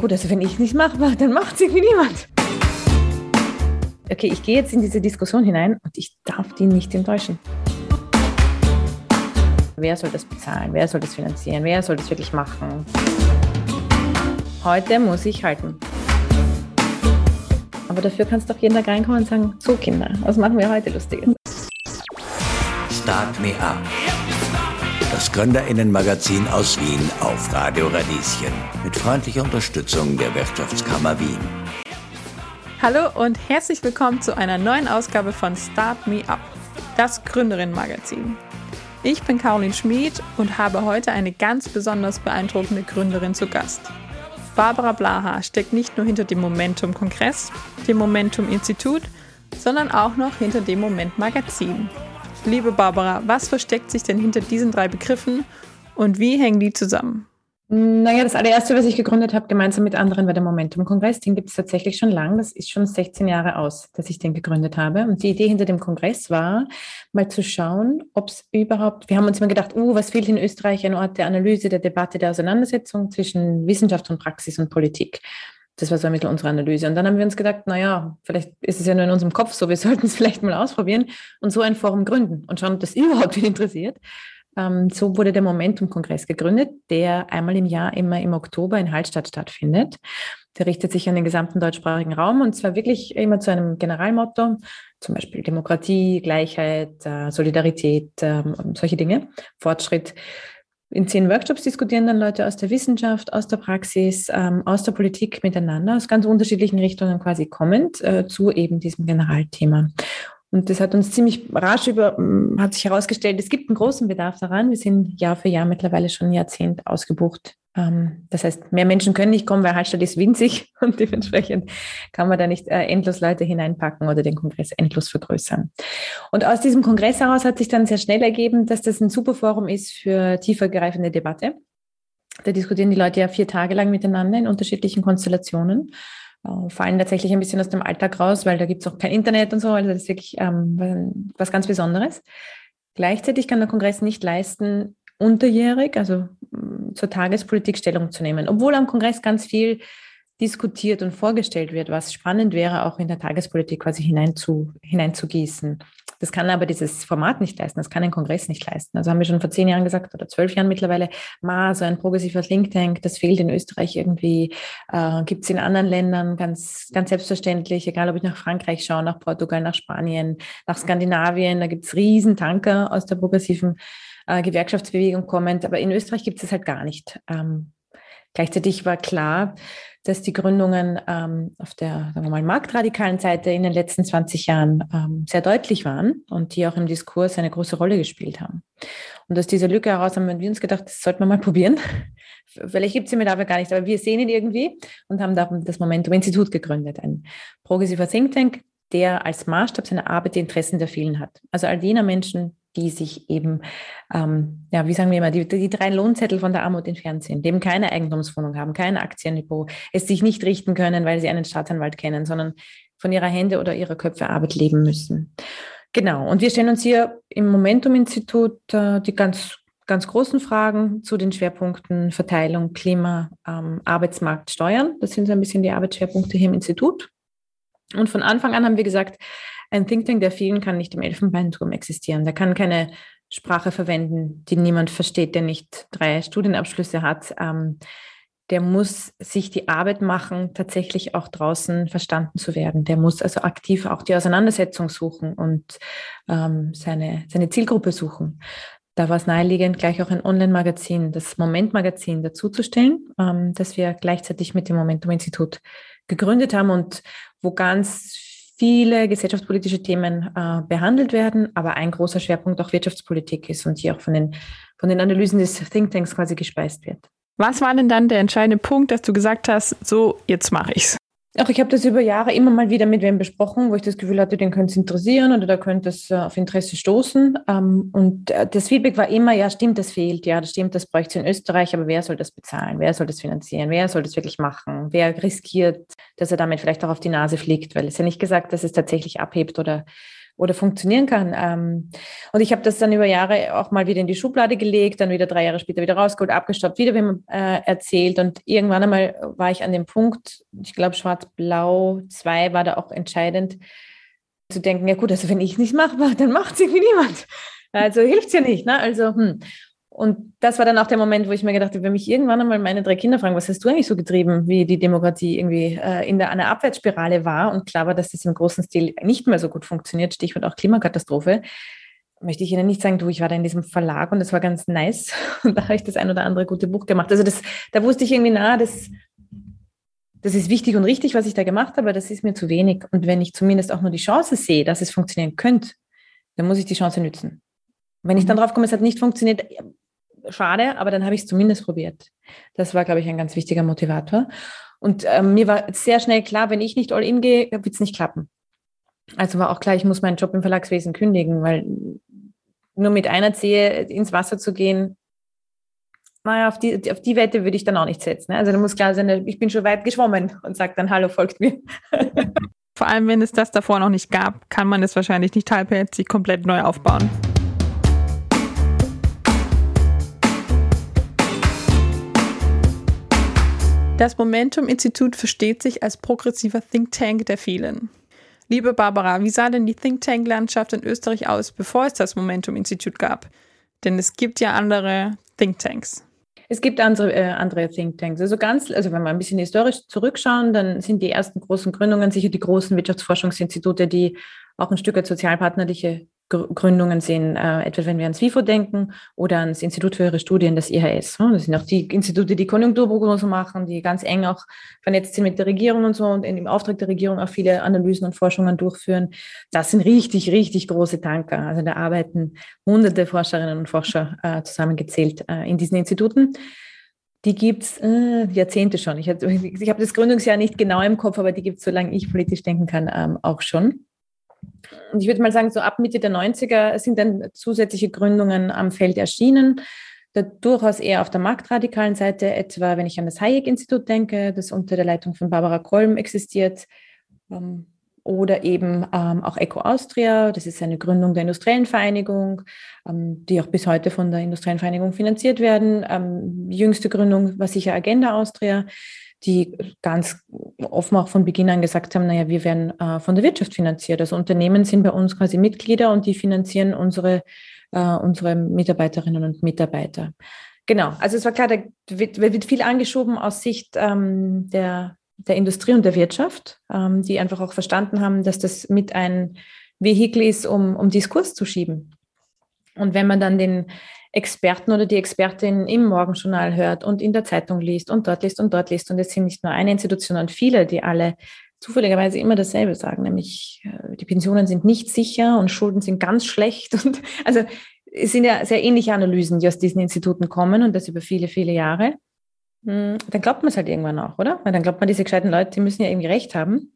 gut, also wenn ich nicht mache, dann macht es irgendwie niemand. Okay, ich gehe jetzt in diese Diskussion hinein und ich darf die nicht enttäuschen. Wer soll das bezahlen? Wer soll das finanzieren? Wer soll das wirklich machen? Heute muss ich halten. Aber dafür kannst du auch jeden Tag reinkommen und sagen, so Kinder, was machen wir heute Lustiges? Start Me Up. Gründerinnenmagazin aus Wien auf Radio Radieschen. Mit freundlicher Unterstützung der Wirtschaftskammer Wien. Hallo und herzlich willkommen zu einer neuen Ausgabe von Start Me Up, das Gründerinnenmagazin. Ich bin Caroline Schmid und habe heute eine ganz besonders beeindruckende Gründerin zu Gast. Barbara Blaha steckt nicht nur hinter dem Momentum Kongress, dem Momentum Institut, sondern auch noch hinter dem Moment Magazin. Liebe Barbara, was versteckt sich denn hinter diesen drei Begriffen und wie hängen die zusammen? Naja, das allererste, was ich gegründet habe, gemeinsam mit anderen, war der Momentum-Kongress. Den gibt es tatsächlich schon lang. Das ist schon 16 Jahre aus, dass ich den gegründet habe. Und die Idee hinter dem Kongress war, mal zu schauen, ob es überhaupt, wir haben uns immer gedacht, uh, was fehlt in Österreich? Ein Ort der Analyse, der Debatte, der Auseinandersetzung zwischen Wissenschaft und Praxis und Politik. Das war so ein bisschen unsere Analyse. Und dann haben wir uns gedacht, naja, vielleicht ist es ja nur in unserem Kopf so, wir sollten es vielleicht mal ausprobieren und so ein Forum gründen und schauen, ob das überhaupt wen interessiert. Ähm, so wurde der Momentum-Kongress gegründet, der einmal im Jahr immer im Oktober in Hallstatt stattfindet. Der richtet sich an den gesamten deutschsprachigen Raum und zwar wirklich immer zu einem Generalmotto, zum Beispiel Demokratie, Gleichheit, äh, Solidarität, ähm, solche Dinge, Fortschritt. In zehn Workshops diskutieren dann Leute aus der Wissenschaft, aus der Praxis, ähm, aus der Politik miteinander, aus ganz unterschiedlichen Richtungen quasi kommend äh, zu eben diesem Generalthema. Und das hat uns ziemlich rasch über, mm, hat sich herausgestellt, es gibt einen großen Bedarf daran. Wir sind Jahr für Jahr mittlerweile schon ein Jahrzehnt ausgebucht. Ähm, das heißt, mehr Menschen können nicht kommen, weil Hallstatt ist winzig und dementsprechend kann man da nicht äh, endlos Leute hineinpacken oder den Kongress endlos vergrößern. Und aus diesem Kongress heraus hat sich dann sehr schnell ergeben, dass das ein super Forum ist für tiefergreifende Debatte. Da diskutieren die Leute ja vier Tage lang miteinander in unterschiedlichen Konstellationen äh, fallen tatsächlich ein bisschen aus dem Alltag raus, weil da gibt es auch kein Internet und so. Also das ist wirklich ähm, was ganz Besonderes. Gleichzeitig kann der Kongress nicht leisten, unterjährig, also mm, zur Tagespolitik Stellung zu nehmen, obwohl am Kongress ganz viel diskutiert und vorgestellt wird, was spannend wäre, auch in der Tagespolitik quasi hineinzu, hineinzugießen. Das kann aber dieses Format nicht leisten, das kann ein Kongress nicht leisten. Also haben wir schon vor zehn Jahren gesagt oder zwölf Jahren mittlerweile, ma, so ein progressiver Think Tank, das fehlt in Österreich irgendwie, äh, gibt es in anderen Ländern ganz, ganz selbstverständlich, egal ob ich nach Frankreich schaue, nach Portugal, nach Spanien, nach Skandinavien, da gibt es riesen Tanker aus der progressiven äh, Gewerkschaftsbewegung kommend, aber in Österreich gibt es das halt gar nicht. Ähm, Gleichzeitig war klar, dass die Gründungen ähm, auf der sagen wir mal, marktradikalen Seite in den letzten 20 Jahren ähm, sehr deutlich waren und die auch im Diskurs eine große Rolle gespielt haben. Und aus dieser Lücke heraus haben wir uns gedacht, das sollten wir mal probieren. Vielleicht gibt es ihn mit aber gar nicht, aber wir sehen ihn irgendwie und haben da das Momentum-Institut gegründet, ein progressiver Think Tank, der als Maßstab seiner Arbeit die Interessen der vielen hat. Also all jener Menschen, die sich eben, ähm, ja, wie sagen wir immer, die, die drei Lohnzettel von der Armut entfernt sind, eben keine Eigentumswohnung haben, kein Aktiendepot, es sich nicht richten können, weil sie einen Staatsanwalt kennen, sondern von ihrer Hände oder ihrer Köpfe Arbeit leben müssen. Genau. Und wir stellen uns hier im Momentum-Institut äh, die ganz, ganz großen Fragen zu den Schwerpunkten Verteilung, Klima, ähm, Arbeitsmarkt, Steuern. Das sind so ein bisschen die Arbeitsschwerpunkte hier im Institut. Und von Anfang an haben wir gesagt, ein Think Tank der vielen kann nicht im Elfenbeinturm existieren. Der kann keine Sprache verwenden, die niemand versteht, der nicht drei Studienabschlüsse hat. Ähm, der muss sich die Arbeit machen, tatsächlich auch draußen verstanden zu werden. Der muss also aktiv auch die Auseinandersetzung suchen und ähm, seine, seine Zielgruppe suchen. Da war es naheliegend, gleich auch ein Online-Magazin, das Moment-Magazin dazuzustellen, ähm, das wir gleichzeitig mit dem Momentum-Institut gegründet haben und wo ganz viele gesellschaftspolitische Themen äh, behandelt werden, aber ein großer Schwerpunkt auch Wirtschaftspolitik ist und hier auch von den, von den Analysen des Thinktanks quasi gespeist wird. Was war denn dann der entscheidende Punkt, dass du gesagt hast, so, jetzt mache ich's? Ach, ich habe das über Jahre immer mal wieder mit wem besprochen, wo ich das Gefühl hatte, den könnte es interessieren oder da könnte es äh, auf Interesse stoßen. Ähm, und äh, das Feedback war immer, ja, stimmt, das fehlt, ja, das stimmt, das bräuchte es in Österreich, aber wer soll das bezahlen? Wer soll das finanzieren? Wer soll das wirklich machen? Wer riskiert, dass er damit vielleicht auch auf die Nase fliegt? Weil es ja nicht gesagt, dass es tatsächlich abhebt oder oder funktionieren kann. Ähm, und ich habe das dann über Jahre auch mal wieder in die Schublade gelegt, dann wieder drei Jahre später wieder rausgeholt, abgestoppt, wieder wem äh, erzählt. Und irgendwann einmal war ich an dem Punkt, ich glaube, Schwarz-Blau 2 war da auch entscheidend, zu denken, ja gut, also wenn ich es nicht mache, dann macht es irgendwie niemand. Also hilft es ja nicht. Ne? Also, hm. Und das war dann auch der Moment, wo ich mir gedacht habe, wenn mich irgendwann einmal meine drei Kinder fragen, was hast du eigentlich so getrieben, wie die Demokratie irgendwie äh, in der, einer Abwärtsspirale war und klar war, dass das im großen Stil nicht mehr so gut funktioniert, Stichwort auch Klimakatastrophe, möchte ich Ihnen nicht sagen, du, ich war da in diesem Verlag und das war ganz nice und da habe ich das ein oder andere gute Buch gemacht. Also das, da wusste ich irgendwie, na, das, das ist wichtig und richtig, was ich da gemacht habe, aber das ist mir zu wenig. Und wenn ich zumindest auch nur die Chance sehe, dass es funktionieren könnte, dann muss ich die Chance nützen. Wenn ich dann mhm. drauf komme, es hat nicht funktioniert, schade, aber dann habe ich es zumindest probiert. Das war, glaube ich, ein ganz wichtiger Motivator. Und ähm, mir war sehr schnell klar, wenn ich nicht all in gehe, wird es nicht klappen. Also war auch klar, ich muss meinen Job im Verlagswesen kündigen, weil nur mit einer Zehe ins Wasser zu gehen, naja, auf die, auf die Wette würde ich dann auch nicht setzen. Ne? Also da muss klar sein, ich bin schon weit geschwommen und sage dann, hallo, folgt mir. Vor allem, wenn es das davor noch nicht gab, kann man es wahrscheinlich nicht halbherzig komplett neu aufbauen. Das Momentum-Institut versteht sich als progressiver Think Tank der vielen. Liebe Barbara, wie sah denn die Think Tank-Landschaft in Österreich aus, bevor es das Momentum-Institut gab? Denn es gibt ja andere Think Tanks. Es gibt andere, äh, andere Thinktanks. Also ganz, also wenn wir ein bisschen historisch zurückschauen, dann sind die ersten großen Gründungen sicher die großen Wirtschaftsforschungsinstitute, die auch ein Stück weit sozialpartnerliche Gründungen sehen, äh, etwa wenn wir ans WIFO denken oder ans Institut für höhere Studien, das IHS. Ne? Das sind auch die Institute, die Konjunkturprognosen machen, die ganz eng auch vernetzt sind mit der Regierung und so und im Auftrag der Regierung auch viele Analysen und Forschungen durchführen. Das sind richtig, richtig große Tanker. Also da arbeiten hunderte Forscherinnen und Forscher äh, zusammengezählt äh, in diesen Instituten. Die gibt's äh, Jahrzehnte schon. Ich, ich habe das Gründungsjahr nicht genau im Kopf, aber die gibt's, solange ich politisch denken kann, ähm, auch schon. Und ich würde mal sagen, so ab Mitte der 90er sind dann zusätzliche Gründungen am Feld erschienen. Da durchaus eher auf der marktradikalen Seite, etwa wenn ich an das Hayek-Institut denke, das unter der Leitung von Barbara Kolm existiert. Ähm, oder eben ähm, auch Eco Austria, das ist eine Gründung der Industriellen Vereinigung, ähm, die auch bis heute von der Industriellen Vereinigung finanziert werden. Ähm, jüngste Gründung war sicher Agenda Austria die ganz offen auch von Beginn an gesagt haben, naja, wir werden äh, von der Wirtschaft finanziert. Also Unternehmen sind bei uns quasi Mitglieder und die finanzieren unsere, äh, unsere Mitarbeiterinnen und Mitarbeiter. Genau, also es war klar, da wird, wird viel angeschoben aus Sicht ähm, der, der Industrie und der Wirtschaft, ähm, die einfach auch verstanden haben, dass das mit ein Vehikel ist, um, um Diskurs zu schieben. Und wenn man dann den Experten oder die Expertin im Morgenjournal hört und in der Zeitung liest und dort liest und dort liest. Und es sind nicht nur eine Institution, sondern viele, die alle zufälligerweise immer dasselbe sagen, nämlich äh, die Pensionen sind nicht sicher und Schulden sind ganz schlecht. Und also es sind ja sehr ähnliche Analysen, die aus diesen Instituten kommen und das über viele, viele Jahre. Hm, dann glaubt man es halt irgendwann auch, oder? Weil dann glaubt man, diese gescheiten Leute, die müssen ja irgendwie recht haben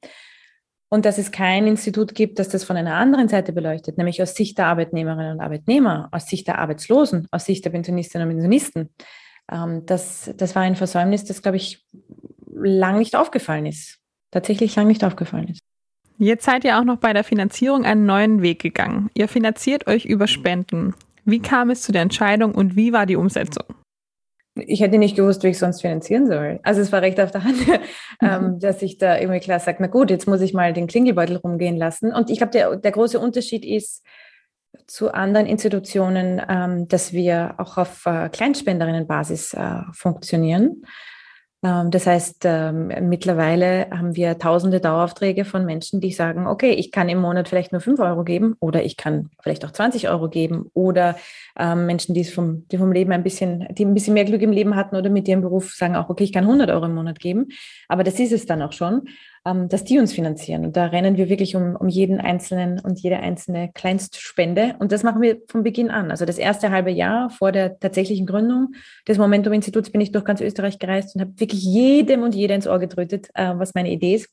und dass es kein Institut gibt, das das von einer anderen Seite beleuchtet, nämlich aus Sicht der Arbeitnehmerinnen und Arbeitnehmer, aus Sicht der Arbeitslosen, aus Sicht der Pensionistinnen und Pensionisten. Ähm, das, das war ein Versäumnis, das, glaube ich, lang nicht aufgefallen ist. Tatsächlich lang nicht aufgefallen ist. Jetzt seid ihr auch noch bei der Finanzierung einen neuen Weg gegangen. Ihr finanziert euch über Spenden. Wie kam es zu der Entscheidung und wie war die Umsetzung? Ich hätte nicht gewusst, wie ich sonst finanzieren soll. Also es war recht auf der Hand, ähm, mhm. dass ich da irgendwie klar sage, na gut, jetzt muss ich mal den Klingelbeutel rumgehen lassen. Und ich glaube, der, der große Unterschied ist zu anderen Institutionen, ähm, dass wir auch auf äh, Kleinspenderinnenbasis äh, funktionieren. Ähm, das heißt, ähm, mittlerweile haben wir tausende Daueraufträge von Menschen, die sagen, okay, ich kann im Monat vielleicht nur fünf Euro geben oder ich kann vielleicht auch 20 Euro geben oder ähm, Menschen, die vom, die vom Leben ein bisschen, die ein bisschen mehr Glück im Leben hatten oder mit ihrem Beruf sagen auch, okay, ich kann 100 Euro im Monat geben. Aber das ist es dann auch schon ähm, dass die uns finanzieren. Und da rennen wir wirklich um, um jeden einzelnen und jede einzelne Kleinstspende. Und das machen wir von Beginn an. Also das erste halbe Jahr vor der tatsächlichen Gründung des Momentum-Instituts bin ich durch ganz Österreich gereist und habe wirklich jedem und jeder ins Ohr getrötet, äh, was meine Idee ist.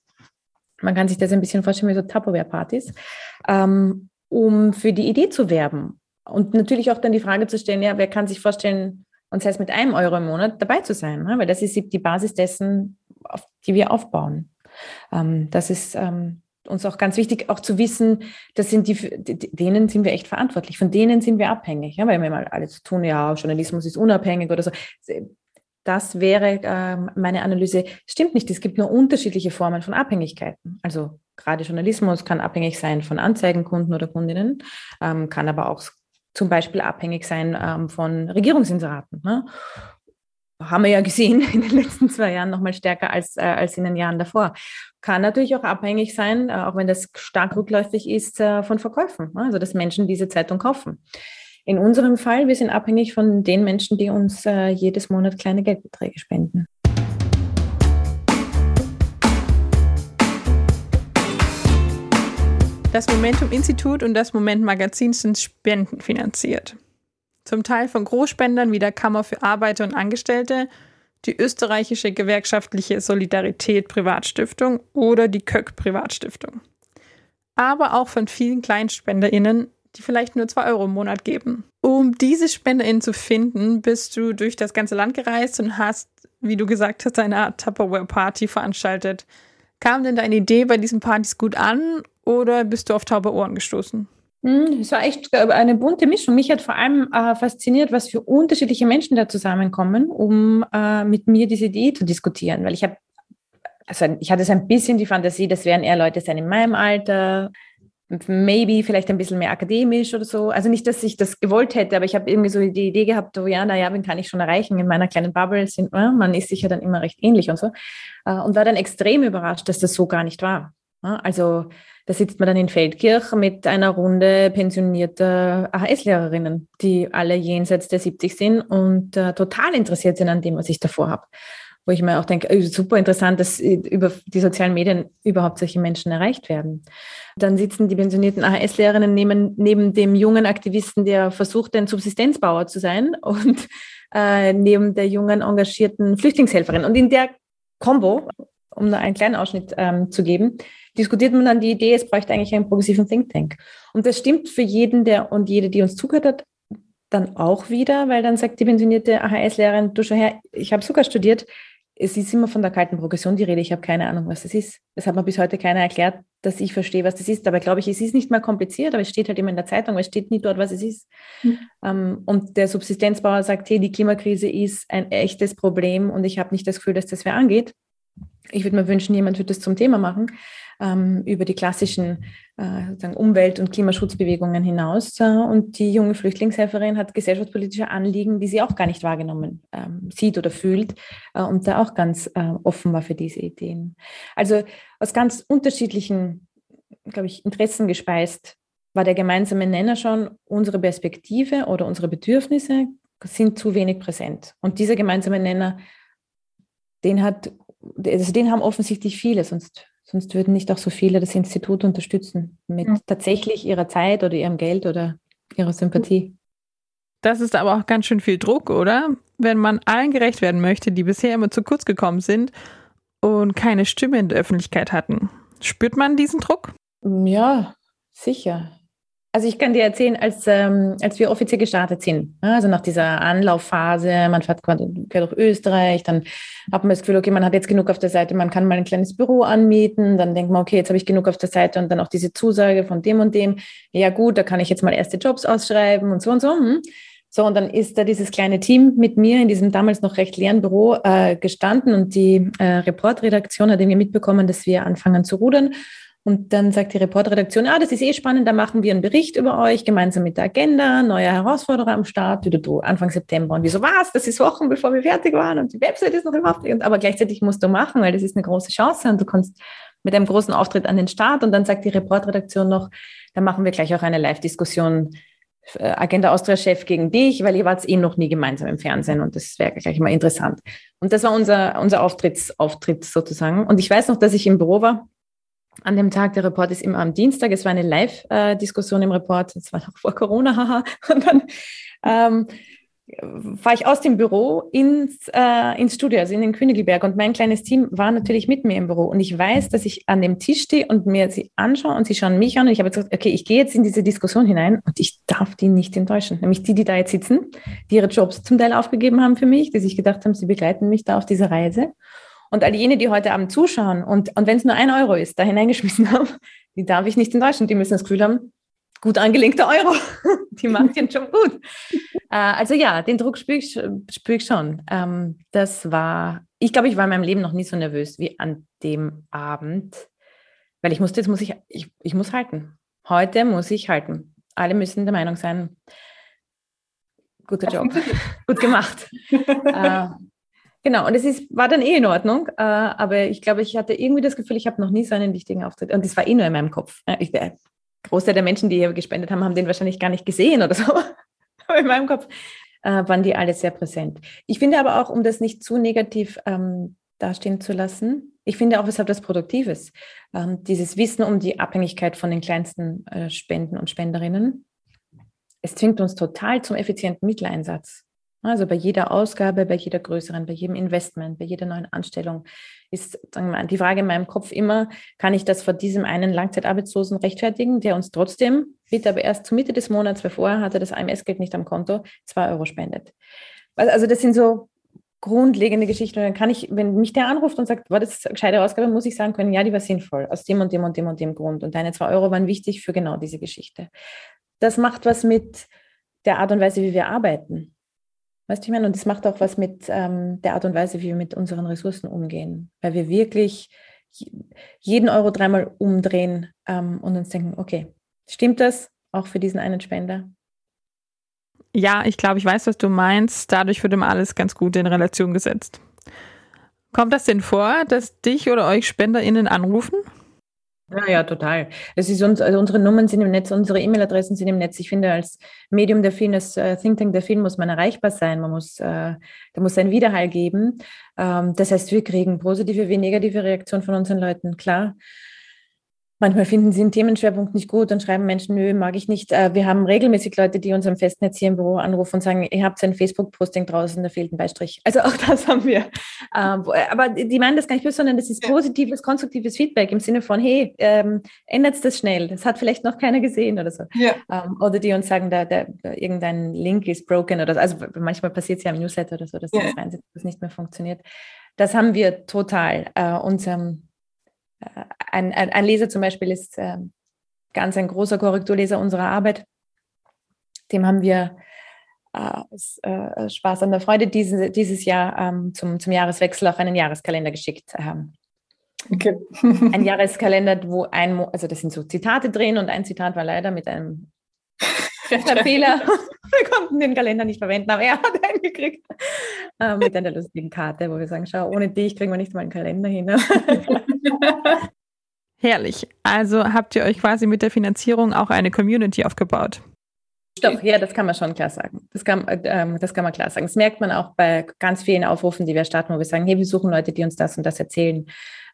Man kann sich das ein bisschen vorstellen wie so Tupperware-Partys, ähm, um für die Idee zu werben. Und natürlich auch dann die Frage zu stellen, ja, wer kann sich vorstellen, und sei es mit einem Euro im Monat dabei zu sein, ne? weil das ist die Basis dessen, auf die wir aufbauen. Ähm, das ist, ähm, uns auch ganz wichtig, auch zu wissen, das sind die, denen sind wir echt verantwortlich, von denen sind wir abhängig, ja, weil wir mal alles tun, ja, Journalismus ist unabhängig oder so. Das wäre äh, meine Analyse. Stimmt nicht, es gibt nur unterschiedliche Formen von Abhängigkeiten. Also gerade Journalismus kann abhängig sein von Anzeigenkunden oder Kundinnen, ähm, kann aber auch zum Beispiel abhängig sein ähm, von Regierungsinseraten. Ne? Haben wir ja gesehen in den letzten zwei Jahren noch mal stärker als, äh, als in den Jahren davor. Kann natürlich auch abhängig sein, äh, auch wenn das stark rückläufig ist, äh, von Verkäufen. Ne? Also dass Menschen diese Zeitung kaufen. In unserem Fall, wir sind abhängig von den Menschen, die uns äh, jedes Monat kleine Geldbeträge spenden. Das Momentum-Institut und das Moment-Magazin sind spendenfinanziert. Zum Teil von Großspendern wie der Kammer für Arbeiter und Angestellte, die österreichische gewerkschaftliche Solidarität Privatstiftung oder die Köck Privatstiftung. Aber auch von vielen KleinspenderInnen, die vielleicht nur zwei Euro im Monat geben. Um diese SpenderInnen zu finden, bist du durch das ganze Land gereist und hast, wie du gesagt hast, eine Art Tupperware-Party veranstaltet. Kam denn deine Idee bei diesen Partys gut an oder bist du auf taube Ohren gestoßen? Hm, es war echt eine bunte Mischung. Mich hat vor allem äh, fasziniert, was für unterschiedliche Menschen da zusammenkommen, um äh, mit mir diese Idee zu diskutieren. Weil ich habe, also ich hatte so ein bisschen die Fantasie, das wären eher Leute sein in meinem Alter, maybe vielleicht ein bisschen mehr akademisch oder so. Also nicht, dass ich das gewollt hätte, aber ich habe irgendwie so die Idee gehabt, oh ja, naja, wen kann ich schon erreichen? In meiner kleinen Bubble sind, äh, man ist sich ja dann immer recht ähnlich und so. Äh, und war dann extrem überrascht, dass das so gar nicht war. Also da sitzt man dann in Feldkirch mit einer Runde pensionierter AHS-Lehrerinnen, die alle jenseits der 70 sind und äh, total interessiert sind an dem, was ich davor habe. Wo ich mir auch denke, oh, super interessant, dass über die sozialen Medien überhaupt solche Menschen erreicht werden. Dann sitzen die pensionierten AHS-Lehrerinnen neben, neben dem jungen Aktivisten, der versucht, ein Subsistenzbauer zu sein und äh, neben der jungen engagierten Flüchtlingshelferin. Und in der Combo, um nur einen kleinen Ausschnitt ähm, zu geben, diskutiert man dann die Idee, es bräuchte eigentlich einen progressiven Think Tank. Und das stimmt für jeden der und jede, die uns zugehört hat, dann auch wieder, weil dann sagt die pensionierte AHS-Lehrerin, du schau her, ich habe sogar studiert, es ist immer von der kalten Progression die Rede, ich habe keine Ahnung, was das ist. Das hat mir bis heute keiner erklärt, dass ich verstehe, was das ist. Aber glaube ich, es ist nicht mal kompliziert, aber es steht halt immer in der Zeitung, es steht nie dort, was es ist. Mhm. und der Subsistenzbauer sagt, hey, die Klimakrise ist ein echtes Problem und ich habe nicht das Gefühl, dass das wer angeht. Ich würde mir wünschen, jemand würde das zum Thema machen ähm, über die klassischen äh, Umwelt- und Klimaschutzbewegungen hinaus. Äh, und die junge Flüchtlingshelferin hat gesellschaftspolitische Anliegen, die sie auch gar nicht wahrgenommen ähm, sieht oder fühlt äh, und da auch ganz äh, offen war für diese Ideen. Also aus ganz unterschiedlichen, glaube ich, Interessen gespeist war der gemeinsame Nenner schon, unsere Perspektive oder unsere Bedürfnisse sind zu wenig präsent. Und dieser gemeinsame Nenner, den hat, also den haben offensichtlich viele, sonst Sonst würden nicht auch so viele das Institut unterstützen mit ja. tatsächlich ihrer Zeit oder ihrem Geld oder ihrer Sympathie. Das ist aber auch ganz schön viel Druck, oder? Wenn man allen gerecht werden möchte, die bisher immer zu kurz gekommen sind und keine Stimme in der Öffentlichkeit hatten. Spürt man diesen Druck? Ja, sicher. Also ich kann dir erzählen, als, ähm, als wir offiziell gestartet sind, also nach dieser Anlaufphase, man fährt quer durch Österreich, dann hat man das Gefühl, okay, man hat jetzt genug auf der Seite, man kann mal ein kleines Büro anmieten, dann denkt man, okay, jetzt habe ich genug auf der Seite und dann auch diese Zusage von dem und dem, ja gut, da kann ich jetzt mal erste Jobs ausschreiben und so und so. Hm. So, und dann ist da dieses kleine Team mit mir in diesem damals noch recht leeren Büro äh, gestanden und die äh, Reportredaktion hat irgendwie mitbekommen, dass wir anfangen zu rudern. Und dann sagt die Reportredaktion, ah, das ist eh spannend, da machen wir einen Bericht über euch, gemeinsam mit der Agenda, neue Herausforderer am Start, du, du, Anfang September. Und wir so, was, das ist Wochen, bevor wir fertig waren und die Website ist noch überhaupt nicht. Aber gleichzeitig musst du machen, weil das ist eine große Chance und du kannst mit einem großen Auftritt an den Start. Und dann sagt die Reportredaktion noch, da machen wir gleich auch eine Live-Diskussion äh, Agenda Austria-Chef gegen dich, weil ihr wart eh noch nie gemeinsam im Fernsehen und das wäre gleich mal interessant. Und das war unser, unser Auftrittsauftritt sozusagen. Und ich weiß noch, dass ich im Büro war an dem Tag. Der Report ist immer am Dienstag. Es war eine Live-Diskussion im Report. Es war noch vor Corona, haha. Und dann ähm, fahre ich aus dem Büro ins, äh, ins Studio, also in den Königelberg. Und mein kleines Team war natürlich mit mir im Büro. Und ich weiß, dass ich an dem Tisch stehe und mir sie anschaue und sie schauen mich an. Und ich habe gesagt, okay, ich gehe jetzt in diese Diskussion hinein und ich darf die nicht enttäuschen. Nämlich die, die da jetzt sitzen, die ihre Jobs zum Teil aufgegeben haben für mich, die sich gedacht haben, sie begleiten mich da auf dieser Reise. Und all jene, die heute Abend zuschauen und, und wenn es nur ein Euro ist, da hineingeschmissen haben, die darf ich nicht enttäuschen. Die müssen das Gefühl haben, gut angelegter Euro. Die macht den schon gut. Äh, also ja, den Druck spüre ich, spür ich schon. Ähm, das war, ich glaube, ich war in meinem Leben noch nie so nervös wie an dem Abend, weil ich musste, jetzt muss ich, ich, ich muss halten. Heute muss ich halten. Alle müssen der Meinung sein, guter Job, gut gemacht. äh, genau, und es ist, war dann eh in Ordnung, äh, aber ich glaube, ich hatte irgendwie das Gefühl, ich habe noch nie so einen wichtigen Auftritt. Und das war eh nur in meinem Kopf. Ich, der Großteil der Menschen, die hier gespendet haben, haben den wahrscheinlich gar nicht gesehen oder so. aber in meinem Kopf äh, waren die alle sehr präsent. Ich finde aber auch, um das nicht zu negativ ähm, dastehen zu lassen, ich finde auch, es hat was Produktives. Ähm, dieses Wissen um die Abhängigkeit von den kleinsten äh, Spenden und Spenderinnen. Es zwingt uns total zum effizienten Mitteleinsatz. Also bei jeder Ausgabe, bei jeder größeren, bei jedem Investment, bei jeder neuen Anstellung ist mal, die Frage in meinem Kopf immer, kann ich das vor diesem einen Langzeitarbeitslosen rechtfertigen, der uns trotzdem, bitte aber erst zur Mitte des Monats, hat er das AMS-Geld nicht am Konto, zwei Euro spendet. Also das sind so grundlegende Geschichten. Und dann kann ich, wenn mich der anruft und sagt, war das eine gescheite Ausgabe, muss ich sagen können, ja, die war sinnvoll, aus dem und dem und dem und dem Grund. Und deine zwei Euro waren wichtig für genau diese Geschichte. Das macht was mit der Art und Weise, wie wir arbeiten. Weißt du, ich meine, und das macht auch was mit ähm, der Art und Weise, wie wir mit unseren Ressourcen umgehen, weil wir wirklich jeden Euro dreimal umdrehen ähm, und uns denken, okay, stimmt das auch für diesen einen Spender? Ja, ich glaube, ich weiß, was du meinst. Dadurch wird immer alles ganz gut in Relation gesetzt. Kommt das denn vor, dass dich oder euch SpenderInnen anrufen? Ja, ja, total. Es ist uns, also unsere Nummern sind im Netz, unsere E-Mail-Adressen sind im Netz. Ich finde, als Medium der vielen, als äh, Think Tank der vielen muss man erreichbar sein. Man muss, äh, da muss ein Widerhall geben. Ähm, das heißt, wir kriegen positive wie negative Reaktionen von unseren Leuten, klar. Manchmal finden sie einen Themenschwerpunkt nicht gut und schreiben Menschen, nö, mag ich nicht. Äh, wir haben regelmäßig Leute, die uns am Festnetz hier im Büro anrufen und sagen, ihr habt ein Facebook-Posting draußen, da fehlt ein Beistrich. Also auch das haben wir. Ähm, aber die meinen das gar nicht böse, sondern das ist positives, konstruktives Feedback im Sinne von, hey, ähm, ändert das schnell. Das hat vielleicht noch keiner gesehen oder so. Ja. Ähm, oder die uns sagen, da, da, irgendein Link ist broken oder so. Also manchmal passiert es ja im Newsletter oder so, dass ja. das nicht mehr funktioniert. Das haben wir total. Äh, unserem äh, ein, ein, ein, Leser zum Beispiel ist äh, ganz ein großer Korrekturleser unserer Arbeit. Dem haben wir äh, äh, Spaß an der Freude dieses, dieses Jahr ähm, zum, zum Jahreswechsel auch einen Jahreskalender geschickt. Ähm, okay. ein Jahreskalender, wo ein, Mo also das sind so Zitate drin und ein Zitat war leider mit einem Fehler. Wir konnten den Kalender nicht verwenden, aber er hat einen gekriegt. Äh, mit einer lustigen Karte, wo wir sagen, schau, ohne dich kriegen wir nicht mal einen Kalender hin. Herrlich. Also habt ihr euch quasi mit der Finanzierung auch eine Community aufgebaut? Doch, ja, das kann man schon klar sagen. Das kann, ähm, das kann man klar sagen. Das merkt man auch bei ganz vielen Aufrufen, die wir starten, wo wir sagen, hey, wir suchen Leute, die uns das und das erzählen,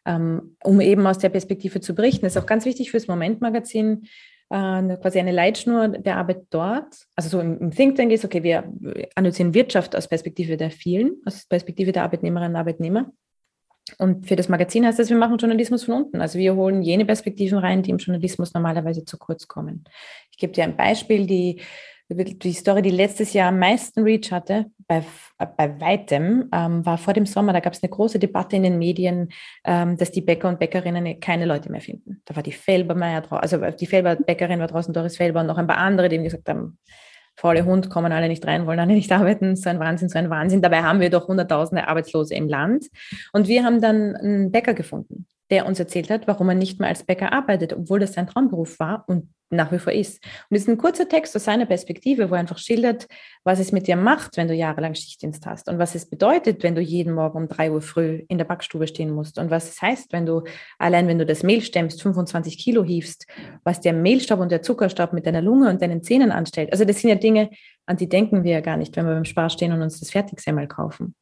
ähm, um eben aus der Perspektive zu berichten. Das ist auch ganz wichtig fürs Momentmagazin, quasi eine Leitschnur der Arbeit dort. Also so im, im Think Tank ist, okay, wir analysieren Wirtschaft aus Perspektive der vielen, aus Perspektive der Arbeitnehmerinnen und Arbeitnehmer. Und für das Magazin heißt das, wir machen Journalismus von unten. Also wir holen jene Perspektiven rein, die im Journalismus normalerweise zu kurz kommen. Ich gebe dir ein Beispiel, die, die Story, die letztes Jahr am meisten Reach hatte, bei, bei weitem, ähm, war vor dem Sommer, da gab es eine große Debatte in den Medien, ähm, dass die Bäcker und Bäckerinnen keine Leute mehr finden. Da war die Felbermeier draußen, also die Felber-Bäckerin war draußen, Doris Felber und noch ein paar andere, die gesagt haben, faule Hund, kommen alle nicht rein, wollen alle nicht arbeiten, so ein Wahnsinn, so ein Wahnsinn. Dabei haben wir doch hunderttausende Arbeitslose im Land. Und wir haben dann einen Bäcker gefunden, der uns erzählt hat, warum er nicht mehr als Bäcker arbeitet, obwohl das sein Traumberuf war und nach wie vor ist. Und es ist ein kurzer Text aus seiner Perspektive, wo er einfach schildert, was es mit dir macht, wenn du jahrelang Schichtdienst hast und was es bedeutet, wenn du jeden Morgen um drei Uhr früh in der Backstube stehen musst und was es heißt, wenn du allein, wenn du das Mehl stemmst, 25 Kilo hiefst, was der Mehlstaub und der Zuckerstaub mit deiner Lunge und deinen Zähnen anstellt. Also das sind ja Dinge, an die denken wir ja gar nicht, wenn wir beim Spar stehen und uns das Fertigsemmel kaufen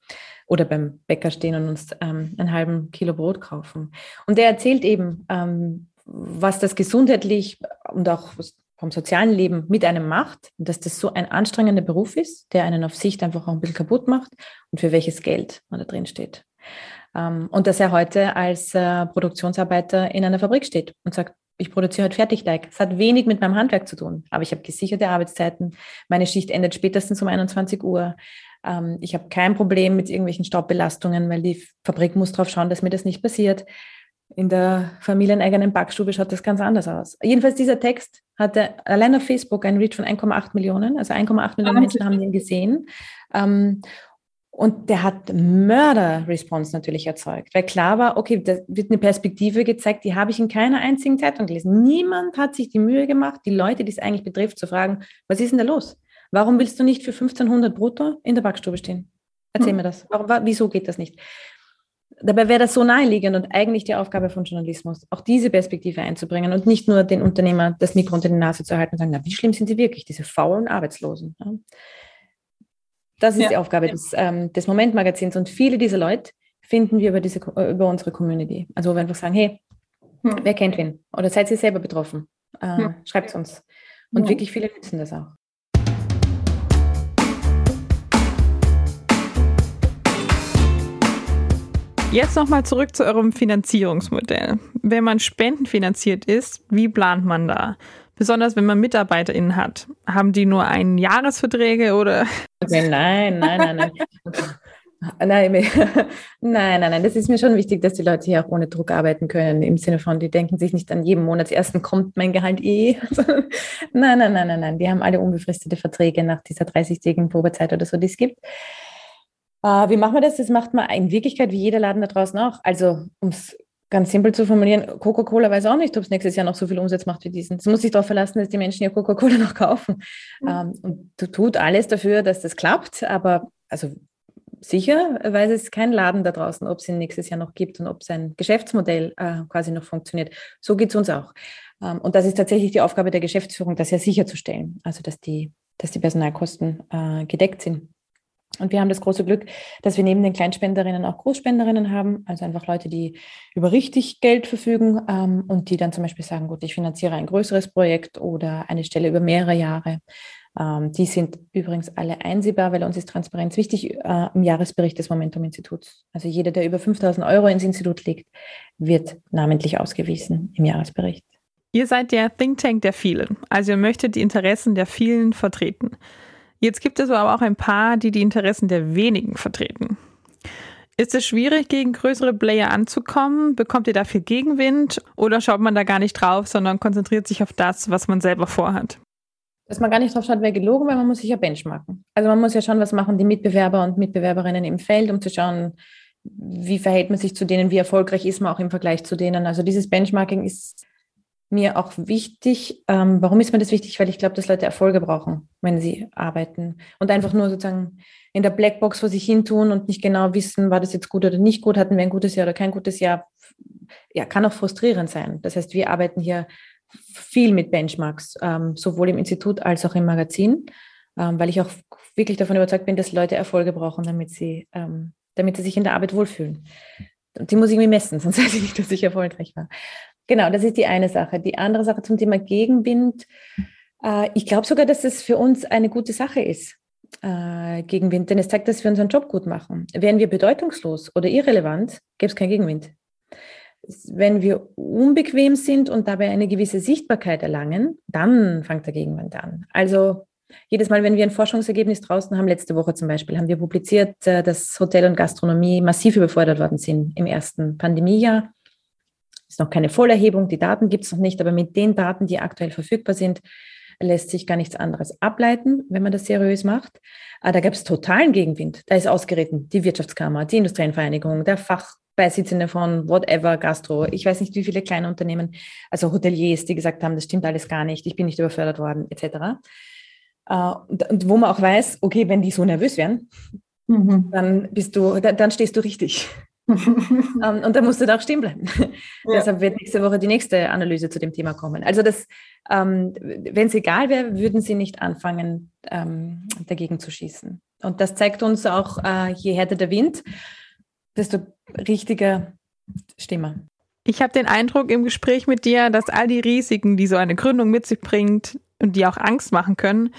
oder beim Bäcker stehen und uns ähm, einen halben Kilo Brot kaufen. Und er erzählt eben, ähm, was das gesundheitlich und auch vom sozialen Leben mit einem macht dass das so ein anstrengender Beruf ist, der einen auf Sicht einfach auch ein bisschen kaputt macht und für welches Geld man da drin steht. Ähm, und dass er heute als äh, Produktionsarbeiter in einer Fabrik steht und sagt, ich produziere heute Fertigteig. Es hat wenig mit meinem Handwerk zu tun, aber ich habe gesicherte Arbeitszeiten. Meine Schicht endet spätestens um 21 Uhr. Ähm, ich habe kein Problem mit irgendwelchen Staubbelastungen, weil die Fabrik muss darauf schauen, dass mir das nicht passiert. In der familieneigenen Backstube schaut das ganz anders aus. Jedenfalls dieser Text hatte allein auf Facebook einen Reach von 1,8 Millionen. Also 1,8 Millionen Menschen haben ihn gesehen. Ähm, und der hat Mörder-Response natürlich erzeugt, weil klar war, okay, da wird eine Perspektive gezeigt, die habe ich in keiner einzigen Zeitung gelesen. Niemand hat sich die Mühe gemacht, die Leute, die es eigentlich betrifft, zu fragen, was ist denn da los? Warum willst du nicht für 1500 brutto in der Backstube stehen? Erzähl hm. mir das. Warum, wieso geht das nicht? Dabei wäre das so naheliegend und eigentlich die Aufgabe von Journalismus, auch diese Perspektive einzubringen und nicht nur den Unternehmer das Mikro unter die Nase zu halten und sagen, na, wie schlimm sind sie wirklich, diese faulen Arbeitslosen? Das ist ja. die Aufgabe des, ähm, des Momentmagazins. Und viele dieser Leute finden wir über, diese, über unsere Community. Also wo wir einfach sagen, hey, hm. wer kennt wen? Oder seid ihr selber betroffen? Äh, hm. Schreibt es uns. Und hm. wirklich viele nutzen das auch. Jetzt nochmal zurück zu eurem Finanzierungsmodell. Wenn man spendenfinanziert ist, wie plant man da? Besonders wenn man MitarbeiterInnen hat. Haben die nur ein Jahresverträge oder? Nein, nein, nein, nein. Nein, nein, nein, nein. Das ist mir schon wichtig, dass die Leute hier auch ohne Druck arbeiten können. Im Sinne von, die denken sich nicht an jedem Monatsersten kommt mein Gehalt eh. nein, nein, nein, nein, nein. Die haben alle unbefristete Verträge nach dieser 30-tägigen Probezeit oder so, die es gibt. Uh, wie machen wir das? Das macht man in Wirklichkeit wie jeder Laden da draußen auch. Also, um es ganz simpel zu formulieren, Coca-Cola weiß auch nicht, ob es nächstes Jahr noch so viel Umsatz macht wie diesen. Es muss sich darauf verlassen, dass die Menschen ja Coca-Cola noch kaufen. Mhm. Ähm, und du tut alles dafür, dass das klappt, aber also sicher weiß es kein Laden da draußen, ob es ihn nächstes Jahr noch gibt und ob sein Geschäftsmodell äh, quasi noch funktioniert. So geht es uns auch. Ähm, und das ist tatsächlich die Aufgabe der Geschäftsführung, das ja sicherzustellen, also dass die, dass die Personalkosten äh, gedeckt sind. Und wir haben das große Glück, dass wir neben den Kleinspenderinnen auch Großspenderinnen haben, also einfach Leute, die über richtig Geld verfügen ähm, und die dann zum Beispiel sagen, gut, ich finanziere ein größeres Projekt oder eine Stelle über mehrere Jahre. Ähm, die sind übrigens alle einsehbar, weil uns ist Transparenz wichtig äh, im Jahresbericht des Momentum-Instituts. Also jeder, der über 5000 Euro ins Institut legt, wird namentlich ausgewiesen im Jahresbericht. Ihr seid der Think Tank der vielen, also ihr möchtet die Interessen der vielen vertreten. Jetzt gibt es aber auch ein paar, die die Interessen der wenigen vertreten. Ist es schwierig, gegen größere Player anzukommen? Bekommt ihr dafür Gegenwind oder schaut man da gar nicht drauf, sondern konzentriert sich auf das, was man selber vorhat? Dass man gar nicht drauf schaut, wäre gelogen, weil man muss sich ja benchmarken. Also man muss ja schauen, was machen die Mitbewerber und Mitbewerberinnen im Feld, um zu schauen, wie verhält man sich zu denen, wie erfolgreich ist man auch im Vergleich zu denen. Also dieses Benchmarking ist mir auch wichtig. Ähm, warum ist mir das wichtig? Weil ich glaube, dass Leute Erfolge brauchen, wenn sie arbeiten und einfach nur sozusagen in der Blackbox vor sich hin tun und nicht genau wissen, war das jetzt gut oder nicht gut, hatten wir ein gutes Jahr oder kein gutes Jahr. Ja, kann auch frustrierend sein. Das heißt, wir arbeiten hier viel mit Benchmarks, ähm, sowohl im Institut als auch im Magazin, ähm, weil ich auch wirklich davon überzeugt bin, dass Leute Erfolge brauchen, damit sie, ähm, damit sie sich in der Arbeit wohlfühlen. Und die muss ich irgendwie messen, sonst weiß ich nicht, dass ich erfolgreich war. Genau, das ist die eine Sache. Die andere Sache zum Thema Gegenwind. Äh, ich glaube sogar, dass es für uns eine gute Sache ist, äh, Gegenwind, denn es zeigt, dass wir unseren Job gut machen. Wären wir bedeutungslos oder irrelevant, gäbe es keinen Gegenwind. Wenn wir unbequem sind und dabei eine gewisse Sichtbarkeit erlangen, dann fängt der Gegenwind an. Also jedes Mal, wenn wir ein Forschungsergebnis draußen haben, letzte Woche zum Beispiel, haben wir publiziert, äh, dass Hotel und Gastronomie massiv überfordert worden sind im ersten Pandemiejahr ist noch keine Vollerhebung, die Daten gibt es noch nicht, aber mit den Daten, die aktuell verfügbar sind, lässt sich gar nichts anderes ableiten, wenn man das seriös macht. Aber ah, da gab es totalen Gegenwind. Da ist ausgeritten die Wirtschaftskammer, die Industrienvereinigung, der Fachbeisitzende von whatever, Gastro, ich weiß nicht, wie viele kleine Unternehmen, also Hoteliers, die gesagt haben, das stimmt alles gar nicht, ich bin nicht überfördert worden, etc. Ah, und, wo man auch weiß, okay, wenn die so nervös wären, mhm. dann bist du, dann stehst du richtig. Um, ähm, und da musst du da auch stehen bleiben. Ja. Deshalb wird nächste Woche die nächste Analyse zu dem Thema kommen. Also das, ähm, wenn es egal wäre, würden sie nicht anfangen, ähm, dagegen zu schießen. Und das zeigt uns auch, äh, je härter der Wind, desto richtiger Stimme. Ich habe den Eindruck im Gespräch mit dir, dass all die Risiken, die so eine Gründung mit sich bringt und die auch Angst machen können,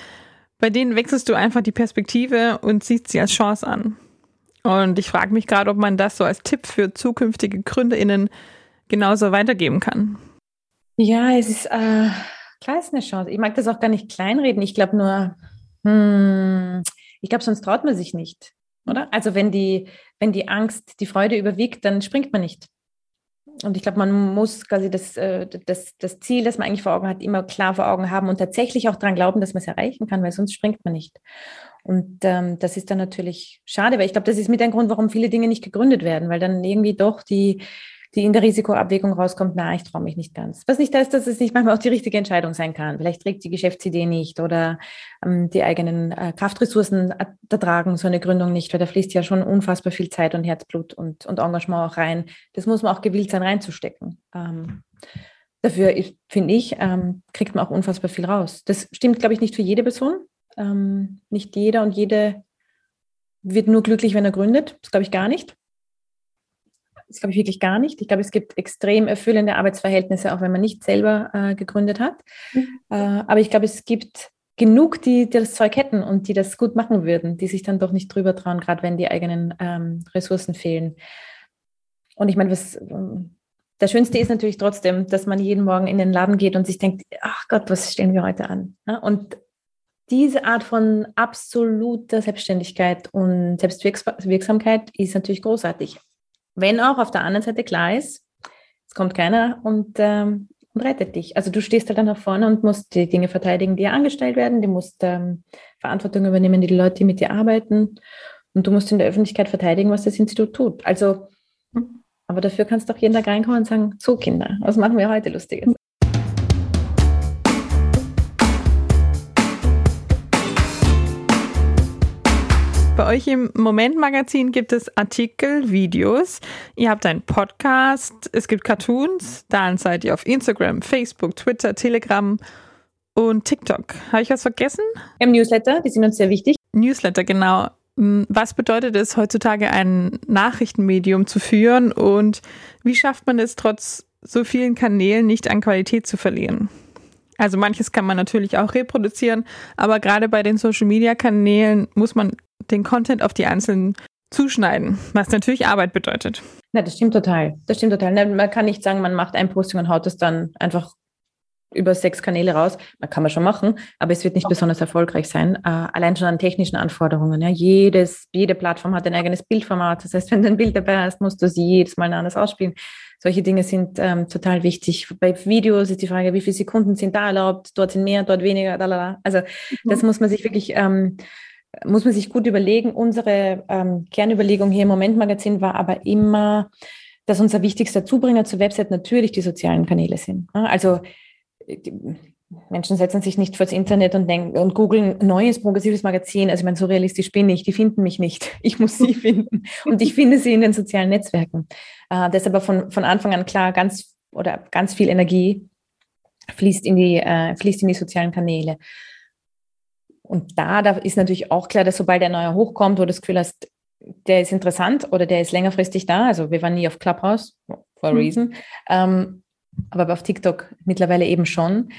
bei denen wechselst du einfach die Perspektive und siehst sie als Chance an. Und ich frage mich gerade, ob man das so als Tipp für zukünftige GründerInnen genauso weitergeben kann. Ja, es ist, äh, klar ist eine Chance. Ich mag das auch gar nicht kleinreden. Ich glaube nur, hm, Ich glaube, sonst traut man sich nicht, oder? Also wenn die, wenn die Angst die Freude überwiegt, dann springt man nicht. Und ich glaube, man muss quasi das, äh, das, das Ziel, das man eigentlich vor Augen hat, immer klar vor Augen haben und tatsächlich auch daran glauben, dass man es erreichen kann, weil sonst springt man nicht. Und ähm, das ist dann natürlich schade, weil ich glaube, das ist mit ein Grund, warum viele Dinge nicht gegründet werden, weil dann irgendwie doch die, die in der Risikoabwägung rauskommt, na, ich traue mich nicht ganz. Was nicht heißt, dass es nicht manchmal auch die richtige Entscheidung sein kann. Vielleicht trägt die Geschäftsidee nicht oder ähm, die eigenen äh, Kraftressourcen ertragen so eine Gründung nicht, weil da fließt ja schon unfassbar viel Zeit und Herzblut und, und Engagement auch rein. Das muss man auch gewillt sein, reinzustecken. Ähm, dafür, finde ich, ähm, kriegt man auch unfassbar viel raus. Das stimmt, glaube ich, nicht für jede Person. Ähm, nicht jeder und jede wird nur glücklich, wenn er gründet. Das glaube ich gar nicht. Das glaube ich wirklich gar nicht. Ich glaube, es gibt extrem erfüllende Arbeitsverhältnisse, auch wenn man nicht selber äh, gegründet hat. Mhm. Äh, aber ich glaube, es gibt genug, die, die, das Zeug hätten und die das gut machen würden, die sich dann doch nicht drüber trauen, gerade wenn die eigenen ähm, Ressourcen fehlen. Und ich meine, was ähm, das Schönste ist natürlich trotzdem, dass man jeden Morgen in den Laden geht und sich denkt, ach Gott, was stellen wir heute an? Und diese Art von absoluter Selbstständigkeit und Selbstwirksamkeit ist natürlich großartig. Wenn auch auf der anderen Seite klar ist, es kommt keiner und, ähm, und rettet dich. Also du stehst halt dann nach vorne und musst die Dinge verteidigen, die angestellt werden. Du musst ähm, Verantwortung übernehmen, die, die Leute, die mit dir arbeiten. Und du musst in der Öffentlichkeit verteidigen, was das Institut tut. Also, aber dafür kannst du auch jeden Tag reinkommen und sagen, so Kinder, was machen wir heute Lustiges? Bei euch im Moment-Magazin gibt es Artikel, Videos. Ihr habt einen Podcast, es gibt Cartoons. Dann seid ihr auf Instagram, Facebook, Twitter, Telegram und TikTok. Habe ich was vergessen? Wir haben Newsletter, die sind uns sehr wichtig. Newsletter, genau. Hm, was bedeutet es heutzutage, ein Nachrichtenmedium zu führen und wie schafft man es trotz so vielen Kanälen nicht an Qualität zu verlieren? Also manches kann man natürlich auch reproduzieren, aber gerade bei den Social-Media-Kanälen muss man den Content auf die einzelnen zuschneiden, was natürlich Arbeit bedeutet. Na, das stimmt total. Das stimmt total. Man kann nicht sagen, man macht ein Posting und haut es dann einfach über sechs Kanäle raus. Man kann man schon machen, aber es wird nicht okay. besonders erfolgreich sein. Äh, allein schon an technischen Anforderungen. Ja. Jedes, jede Plattform hat ein eigenes Bildformat. Das heißt, wenn du ein Bild dabei hast, musst du sie jedes Mal anders ausspielen. Solche Dinge sind ähm, total wichtig. Bei Videos ist die Frage, wie viele Sekunden sind da erlaubt? Dort sind mehr, dort weniger. Lalala. Also mhm. das muss man sich wirklich ähm, muss man sich gut überlegen. Unsere ähm, Kernüberlegung hier im Moment-Magazin war aber immer, dass unser wichtigster Zubringer zur Website natürlich die sozialen Kanäle sind. Also die Menschen setzen sich nicht vors Internet und denken und googeln neues progressives Magazin. Also ich meine, so realistisch bin ich. Die finden mich nicht. Ich muss sie finden. Und ich finde sie in den sozialen Netzwerken. Äh, deshalb aber von, von Anfang an klar, ganz oder ganz viel Energie fließt in die, äh, fließt in die sozialen Kanäle. Und da, da ist natürlich auch klar, dass sobald der neue hochkommt, wo du das Gefühl hast, der ist interessant oder der ist längerfristig da. Also wir waren nie auf Clubhouse, for a mhm. reason. Ähm, aber auf TikTok mittlerweile eben schon.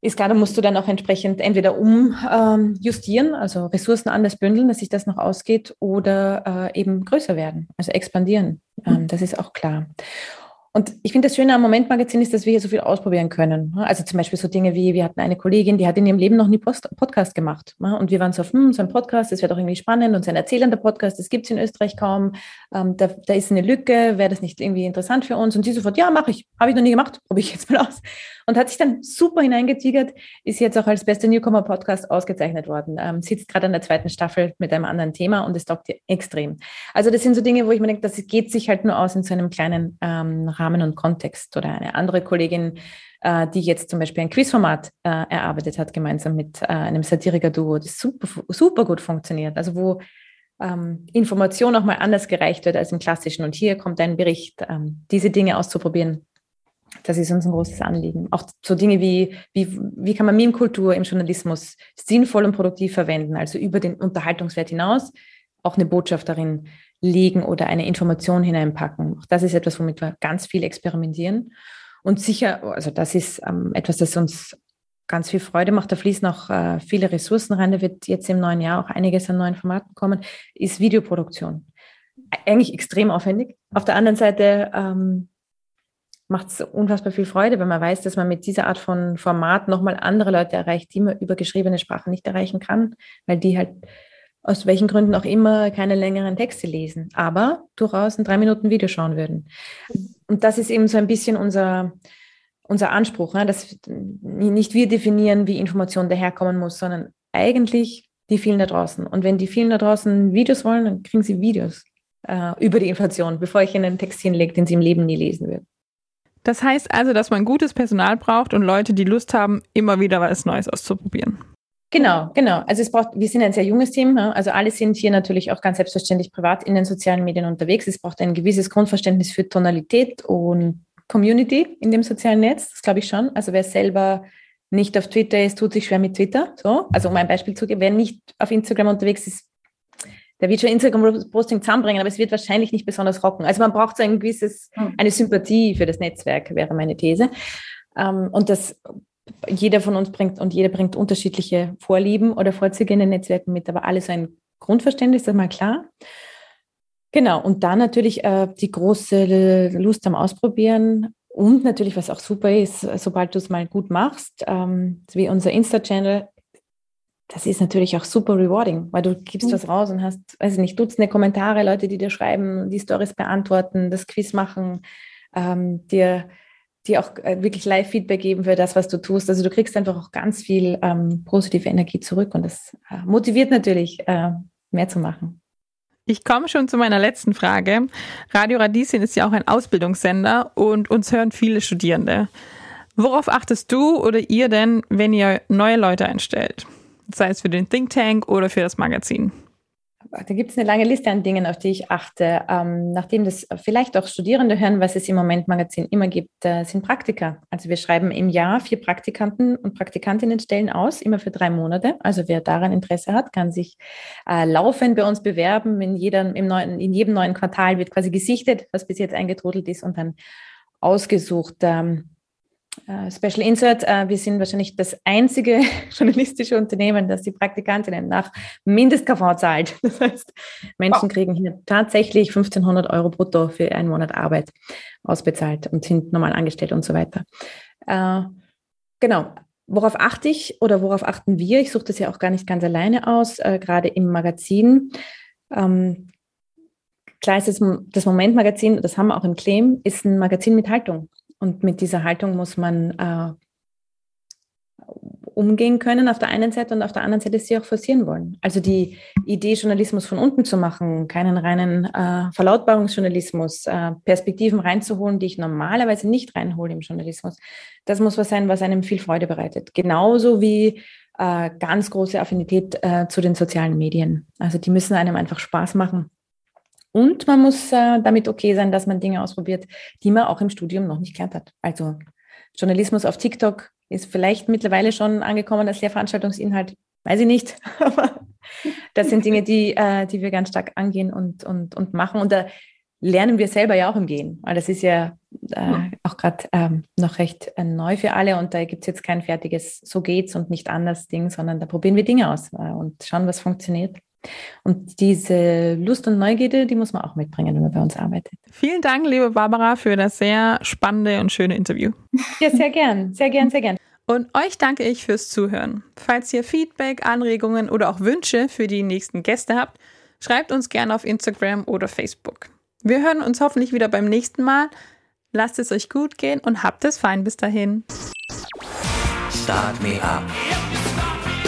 Ist klar, da musst du dann auch entsprechend entweder umjustieren, ähm, also Ressourcen anders bündeln, dass sich das noch ausgeht, oder äh, eben größer werden, also expandieren. Ähm, das ist auch klar. Und ich finde das Schöne am Momentmagazin ist, dass wir hier so viel ausprobieren können. Also zum Beispiel so Dinge wie, wir hatten eine Kollegin, die hat in ihrem Leben noch nie Post Podcast gemacht. Und wir waren so, hm, so ein Podcast, das wäre doch irgendwie spannend und so ein erzählender Podcast, das gibt es in Österreich kaum. Ähm, da, da ist eine Lücke, wäre das nicht irgendwie interessant für uns? Und sie sofort, ja, mache ich. Habe ich noch nie gemacht, probiere ich jetzt mal aus. Und hat sich dann super hineingetigert, ist jetzt auch als bester Newcomer-Podcast ausgezeichnet worden. Ähm, sitzt gerade an der zweiten Staffel mit einem anderen Thema und es taugt ihr extrem. Also das sind so Dinge, wo ich mir denke, das geht sich halt nur aus in so einem kleinen ähm, Rahmen und Kontext. Oder eine andere Kollegin, äh, die jetzt zum Beispiel ein Quizformat äh, erarbeitet hat, gemeinsam mit äh, einem Satiriker-Duo, das super, super gut funktioniert. Also wo ähm, Information auch mal anders gereicht wird als im klassischen. Und hier kommt ein Bericht, ähm, diese Dinge auszuprobieren. Das ist uns ein großes Anliegen. Auch so Dinge wie, wie, wie kann man Meme-Kultur im Journalismus sinnvoll und produktiv verwenden, also über den Unterhaltungswert hinaus auch eine Botschaft darin legen oder eine Information hineinpacken. Auch das ist etwas, womit wir ganz viel experimentieren. Und sicher, also das ist ähm, etwas, das uns ganz viel Freude macht. Da fließen auch äh, viele Ressourcen rein. Da wird jetzt im neuen Jahr auch einiges an neuen Formaten kommen, ist Videoproduktion. Eigentlich extrem aufwendig. Auf der anderen Seite ähm, macht es unfassbar viel Freude, wenn man weiß, dass man mit dieser Art von Format nochmal andere Leute erreicht, die man über geschriebene Sprache nicht erreichen kann, weil die halt aus welchen Gründen auch immer keine längeren Texte lesen, aber durchaus ein drei Minuten Video schauen würden. Und das ist eben so ein bisschen unser, unser Anspruch, ne? dass nicht wir definieren, wie Information daherkommen muss, sondern eigentlich die vielen da draußen. Und wenn die vielen da draußen Videos wollen, dann kriegen sie Videos äh, über die Inflation, bevor ich ihnen einen Text hinlege, den sie im Leben nie lesen würden. Das heißt also, dass man gutes Personal braucht und Leute, die Lust haben, immer wieder was Neues auszuprobieren. Genau, genau. Also es braucht, wir sind ein sehr junges Team, also alle sind hier natürlich auch ganz selbstverständlich privat in den sozialen Medien unterwegs. Es braucht ein gewisses Grundverständnis für Tonalität und Community in dem sozialen Netz, das glaube ich schon. Also wer selber nicht auf Twitter ist, tut sich schwer mit Twitter. So, also um ein Beispiel zu geben, wer nicht auf Instagram unterwegs ist, der wird schon Instagram-Posting zusammenbringen, aber es wird wahrscheinlich nicht besonders rocken. Also man braucht so ein gewisses, hm. eine Sympathie für das Netzwerk, wäre meine These. Ähm, und das jeder von uns bringt und jeder bringt unterschiedliche Vorlieben oder Vorzüge in den Netzwerken mit, aber alles ein Grundverständnis, ist mal klar. Genau, und dann natürlich äh, die große Lust am Ausprobieren und natürlich, was auch super ist, sobald du es mal gut machst, ähm, wie unser Insta-Channel, das ist natürlich auch super rewarding, weil du gibst mhm. was raus und hast, weiß ich nicht, Dutzende Kommentare, Leute, die dir schreiben, die Stories beantworten, das Quiz machen, ähm, dir die auch äh, wirklich Live-Feedback geben für das, was du tust. Also du kriegst einfach auch ganz viel ähm, positive Energie zurück und das äh, motiviert natürlich, äh, mehr zu machen. Ich komme schon zu meiner letzten Frage. Radio Radieschen ist ja auch ein Ausbildungssender und uns hören viele Studierende. Worauf achtest du oder ihr denn, wenn ihr neue Leute einstellt? Sei es für den Think Tank oder für das Magazin? Da gibt es eine lange Liste an Dingen, auf die ich achte. Ähm, nachdem das vielleicht auch Studierende hören, was es im Moment Magazin immer gibt, äh, sind Praktika. Also wir schreiben im Jahr vier Praktikanten und Praktikantinnen stellen aus, immer für drei Monate. Also wer daran Interesse hat, kann sich äh, laufend bei uns bewerben. In, jeder, im neuen, in jedem neuen Quartal wird quasi gesichtet, was bis jetzt eingetrudelt ist und dann ausgesucht. Ähm, Uh, Special Insert, uh, wir sind wahrscheinlich das einzige journalistische Unternehmen, das die Praktikantinnen nach Mindest-KV zahlt. Das heißt, Menschen kriegen hier tatsächlich 1500 Euro brutto für einen Monat Arbeit ausbezahlt und sind normal angestellt und so weiter. Uh, genau. Worauf achte ich oder worauf achten wir? Ich suche das ja auch gar nicht ganz alleine aus, gerade im Magazin. Ähm, klar ist das, das Moment-Magazin, das haben wir auch im Claim, ist ein Magazin mit Haltung. Und mit dieser Haltung muss man äh, umgehen können auf der einen Seite und auf der anderen Seite sie auch forcieren wollen. Also die Idee, Journalismus von unten zu machen, keinen reinen äh, Verlautbarungsjournalismus, äh, Perspektiven reinzuholen, die ich normalerweise nicht reinhole im Journalismus, das muss was sein, was einem viel Freude bereitet. Genauso wie äh, ganz große Affinität äh, zu den sozialen Medien. Also die müssen einem einfach Spaß machen. Und man muss äh, damit okay sein, dass man Dinge ausprobiert, die man auch im Studium noch nicht gelernt hat. Also Journalismus auf TikTok ist vielleicht mittlerweile schon angekommen als Lehrveranstaltungsinhalt, weiß ich nicht. Aber das sind Dinge, die, äh, die wir ganz stark angehen und, und, und machen. Und da lernen wir selber ja auch im Gehen. Weil das ist ja äh, auch gerade ähm, noch recht äh, neu für alle und da gibt es jetzt kein fertiges So geht's und nicht anders Ding, sondern da probieren wir Dinge aus äh, und schauen, was funktioniert. Und diese Lust und Neugierde, die muss man auch mitbringen, wenn man bei uns arbeitet. Vielen Dank, liebe Barbara, für das sehr spannende und schöne Interview. Ja, sehr gern, sehr gern, sehr gern. Und euch danke ich fürs Zuhören. Falls ihr Feedback, Anregungen oder auch Wünsche für die nächsten Gäste habt, schreibt uns gerne auf Instagram oder Facebook. Wir hören uns hoffentlich wieder beim nächsten Mal. Lasst es euch gut gehen und habt es fein bis dahin. Start me up